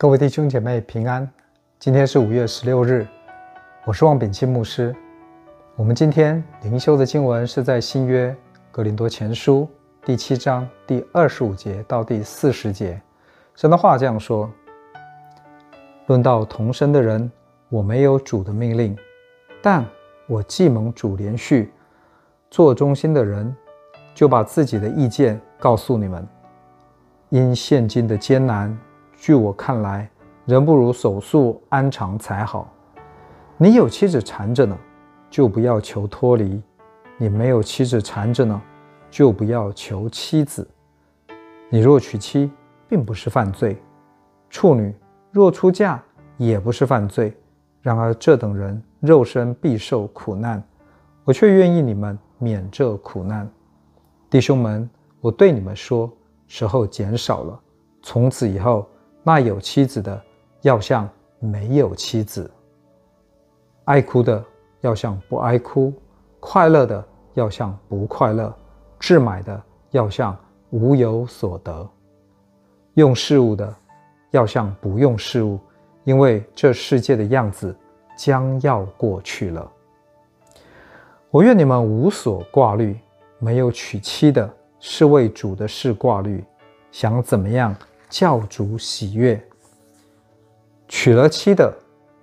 各位弟兄姐妹平安，今天是五月十六日，我是王炳庆牧师。我们今天灵修的经文是在新约格林多前书第七章第二十五节到第四十节。神的话这样说：论到同生的人，我没有主的命令，但我既蒙主连续，做中心的人，就把自己的意见告诉你们。因现今的艰难。据我看来，人不如手术安常才好。你有妻子缠着呢，就不要求脱离；你没有妻子缠着呢，就不要求妻子。你若娶妻，并不是犯罪；处女若出嫁，也不是犯罪。然而这等人肉身必受苦难，我却愿意你们免这苦难。弟兄们，我对你们说，时候减少了，从此以后。那有妻子的，要像没有妻子；爱哭的，要像不爱哭；快乐的，要像不快乐；置买的，要像无有所得；用事物的，要像不用事物，因为这世界的样子将要过去了。我愿你们无所挂虑，没有娶妻的，是为主的事挂虑，想怎么样？教主喜悦，娶了妻的，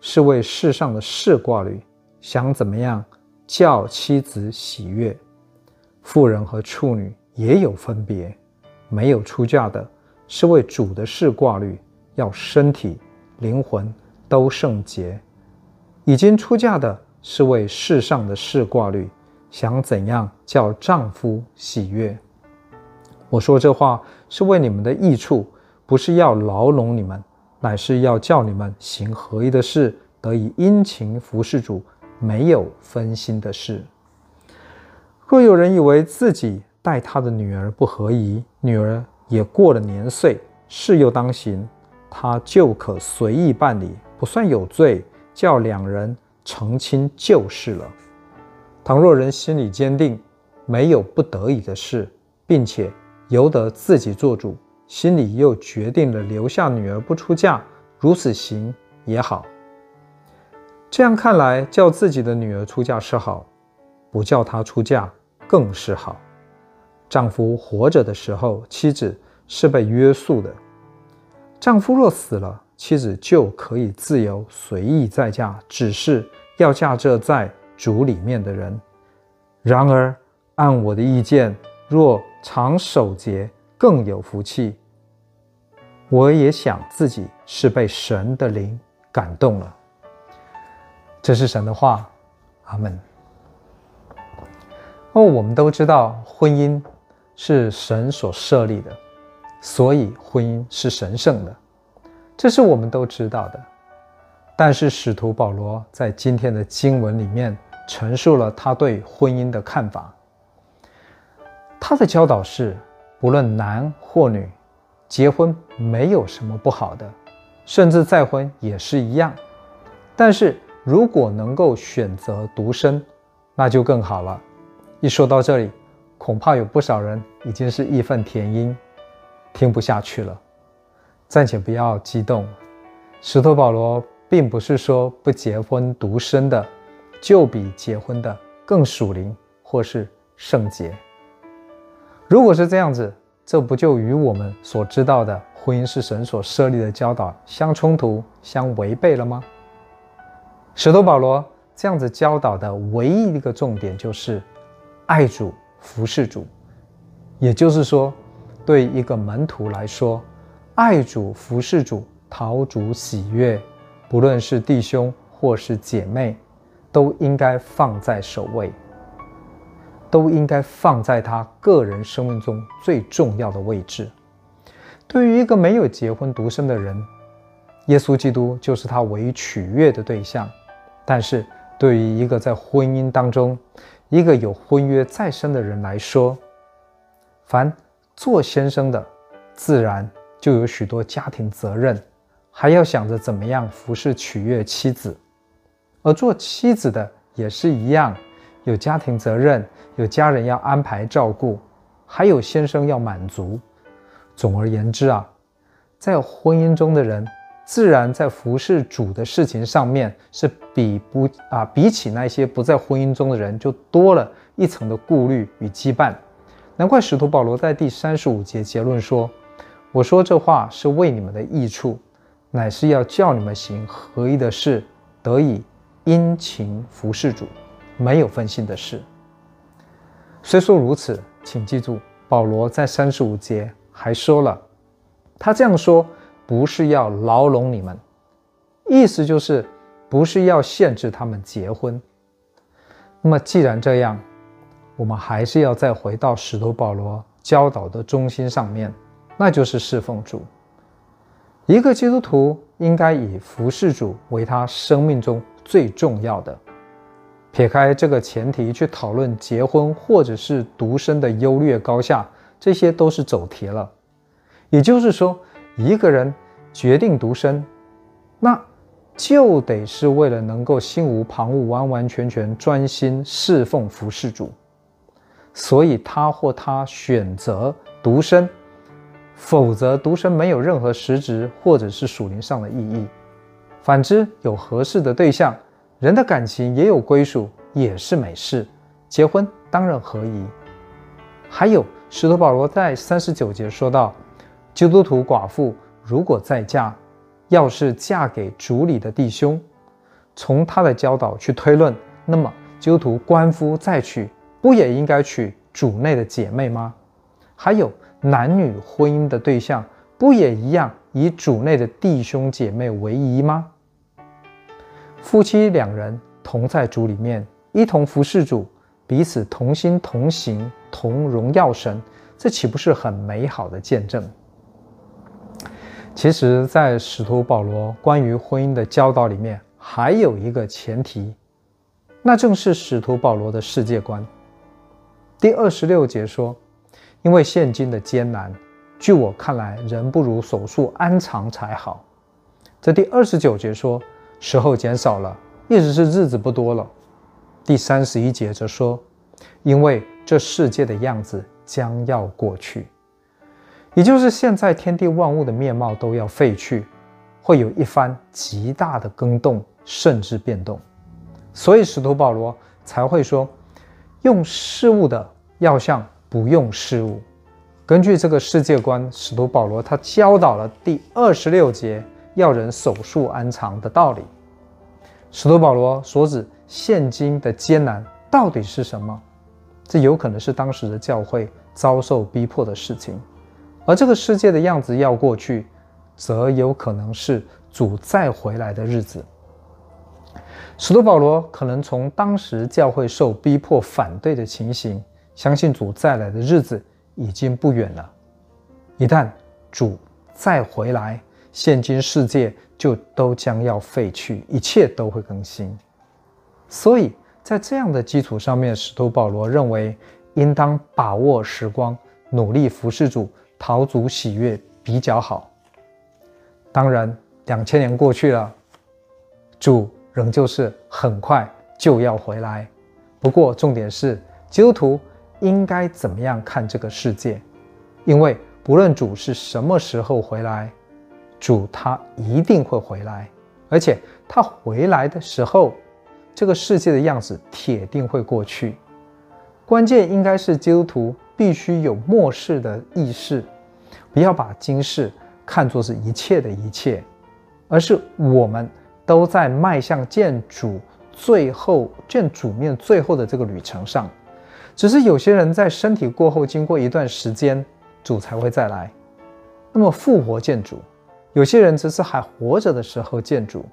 是为世上的事挂虑，想怎么样叫妻子喜悦。妇人和处女也有分别，没有出嫁的，是为主的事挂虑，要身体、灵魂都圣洁；已经出嫁的，是为世上的事挂虑，想怎样叫丈夫喜悦。我说这话是为你们的益处。不是要牢笼你们，乃是要叫你们行合宜的事，得以殷勤服侍主，没有分心的事。若有人以为自己待他的女儿不合宜，女儿也过了年岁，事又当行，他就可随意办理，不算有罪，叫两人成亲就是了。倘若人心里坚定，没有不得已的事，并且由得自己做主。心里又决定了留下女儿不出嫁，如此行也好。这样看来，叫自己的女儿出嫁是好，不叫她出嫁更是好。丈夫活着的时候，妻子是被约束的；丈夫若死了，妻子就可以自由随意再嫁，只是要嫁这在主里面的人。然而，按我的意见，若常守节，更有福气。我也想自己是被神的灵感动了。这是神的话，阿门。哦，我们都知道婚姻是神所设立的，所以婚姻是神圣的，这是我们都知道的。但是使徒保罗在今天的经文里面陈述了他对婚姻的看法。他的教导是，不论男或女。结婚没有什么不好的，甚至再婚也是一样。但是如果能够选择独身，那就更好了。一说到这里，恐怕有不少人已经是义愤填膺，听不下去了。暂且不要激动，石头保罗并不是说不结婚独身的就比结婚的更属灵或是圣洁。如果是这样子，这不就与我们所知道的婚姻是神所设立的教导相冲突、相违背了吗？使徒保罗这样子教导的唯一一个重点就是爱主、服侍主。也就是说，对一个门徒来说，爱主、服侍主、讨主喜悦，不论是弟兄或是姐妹，都应该放在首位。都应该放在他个人生命中最重要的位置。对于一个没有结婚独身的人，耶稣基督就是他唯一取悦的对象；但是，对于一个在婚姻当中、一个有婚约在身的人来说，凡做先生的，自然就有许多家庭责任，还要想着怎么样服侍取悦妻子；而做妻子的也是一样。有家庭责任，有家人要安排照顾，还有先生要满足。总而言之啊，在婚姻中的人自然在服侍主的事情上面是比不啊比起那些不在婚姻中的人就多了一层的顾虑与羁绊。难怪使徒保罗在第三十五节结论说：“我说这话是为你们的益处，乃是要叫你们行合一的事，得以殷勤服侍主，没有分心的事。”虽说如此，请记住，保罗在三十五节还说了，他这样说。不是要牢笼你们，意思就是不是要限制他们结婚。那么既然这样，我们还是要再回到使徒保罗教导的中心上面，那就是侍奉主。一个基督徒应该以服侍主为他生命中最重要的。撇开这个前提去讨论结婚或者是独身的优劣高下，这些都是走题了。也就是说。一个人决定独身，那就得是为了能够心无旁骛、完完全全专心侍奉服侍主，所以他或她选择独身，否则独身没有任何实质或者是属灵上的意义。反之，有合适的对象，人的感情也有归属，也是美事。结婚当然合宜。还有，使徒保罗在三十九节说到。基督徒寡妇如果再嫁，要是嫁给主里的弟兄，从他的教导去推论，那么基督徒官夫再娶，不也应该娶主内的姐妹吗？还有男女婚姻的对象，不也一样以主内的弟兄姐妹为宜吗？夫妻两人同在主里面，一同服侍主，彼此同心同行，同荣耀神，这岂不是很美好的见证？其实，在使徒保罗关于婚姻的教导里面，还有一个前提，那正是使徒保罗的世界观。第二十六节说：“因为现今的艰难，据我看来，人不如手术安藏才好。”这第二十九节说：“时候减少了，意思是日子不多了。”第三十一节则说：“因为这世界的样子将要过去。”也就是现在天地万物的面貌都要废去，会有一番极大的更动，甚至变动。所以使徒保罗才会说，用事物的要像不用事物。根据这个世界观，使徒保罗他教导了第二十六节要人守束安藏的道理。使徒保罗所指现今的艰难到底是什么？这有可能是当时的教会遭受逼迫的事情。而这个世界的样子要过去，则有可能是主再回来的日子。使徒保罗可能从当时教会受逼迫、反对的情形，相信主再来的日子已经不远了。一旦主再回来，现今世界就都将要废去，一切都会更新。所以在这样的基础上面，使徒保罗认为应当把握时光，努力服侍主。讨主喜悦比较好。当然，两千年过去了，主仍旧是很快就要回来。不过，重点是基督徒应该怎么样看这个世界？因为不论主是什么时候回来，主他一定会回来，而且他回来的时候，这个世界的样子铁定会过去。关键应该是基督徒。必须有末世的意识，不要把今世看作是一切的一切，而是我们都在迈向见主最后见主面最后的这个旅程上。只是有些人在身体过后，经过一段时间，主才会再来，那么复活见主；有些人则是还活着的时候见主。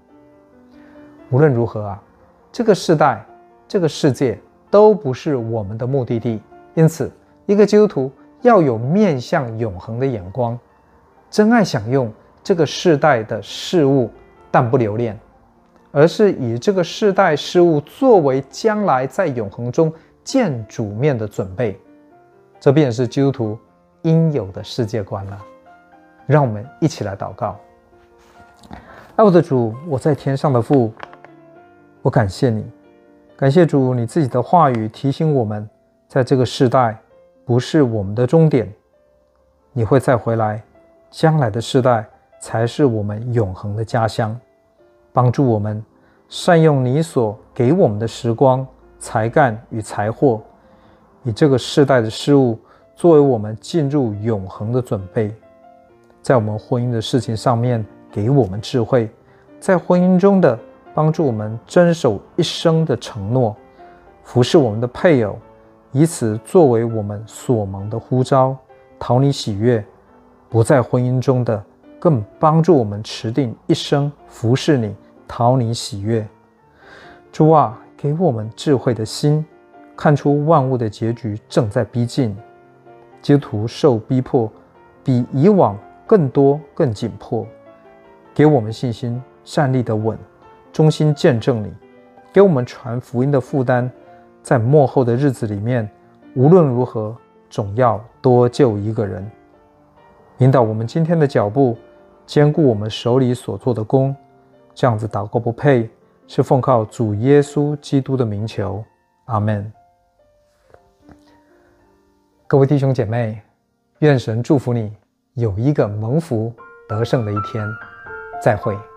无论如何啊，这个世代、这个世界都不是我们的目的地，因此。一个基督徒要有面向永恒的眼光，珍爱享用这个世代的事物，但不留恋，而是以这个世代事物作为将来在永恒中见主面的准备。这便是基督徒应有的世界观了。让我们一起来祷告：爱我的主，我在天上的父，我感谢你，感谢主你自己的话语提醒我们，在这个世代。不是我们的终点，你会再回来。将来的世代才是我们永恒的家乡。帮助我们善用你所给我们的时光、才干与财货，以这个世代的事物作为我们进入永恒的准备。在我们婚姻的事情上面，给我们智慧；在婚姻中的帮助我们遵守一生的承诺，服侍我们的配偶，以此作为我们所蒙的呼召，讨你喜悦；不在婚姻中的，更帮助我们持定一生服侍你，讨你喜悦。主啊，给我们智慧的心，看出万物的结局正在逼近，基督徒受逼迫比以往更多、更紧迫。给我们信心，站立的稳，忠心见证你；给我们传福音的负担，在末后的日子里面，无论如何，总要多救一个人。引导我们今天的脚步，兼顾我们手里所做的工。这样子祷告不配，是奉靠主耶稣基督的名求，阿门。各位弟兄姐妹，愿神祝福你，有一个蒙福得胜的一天。再会。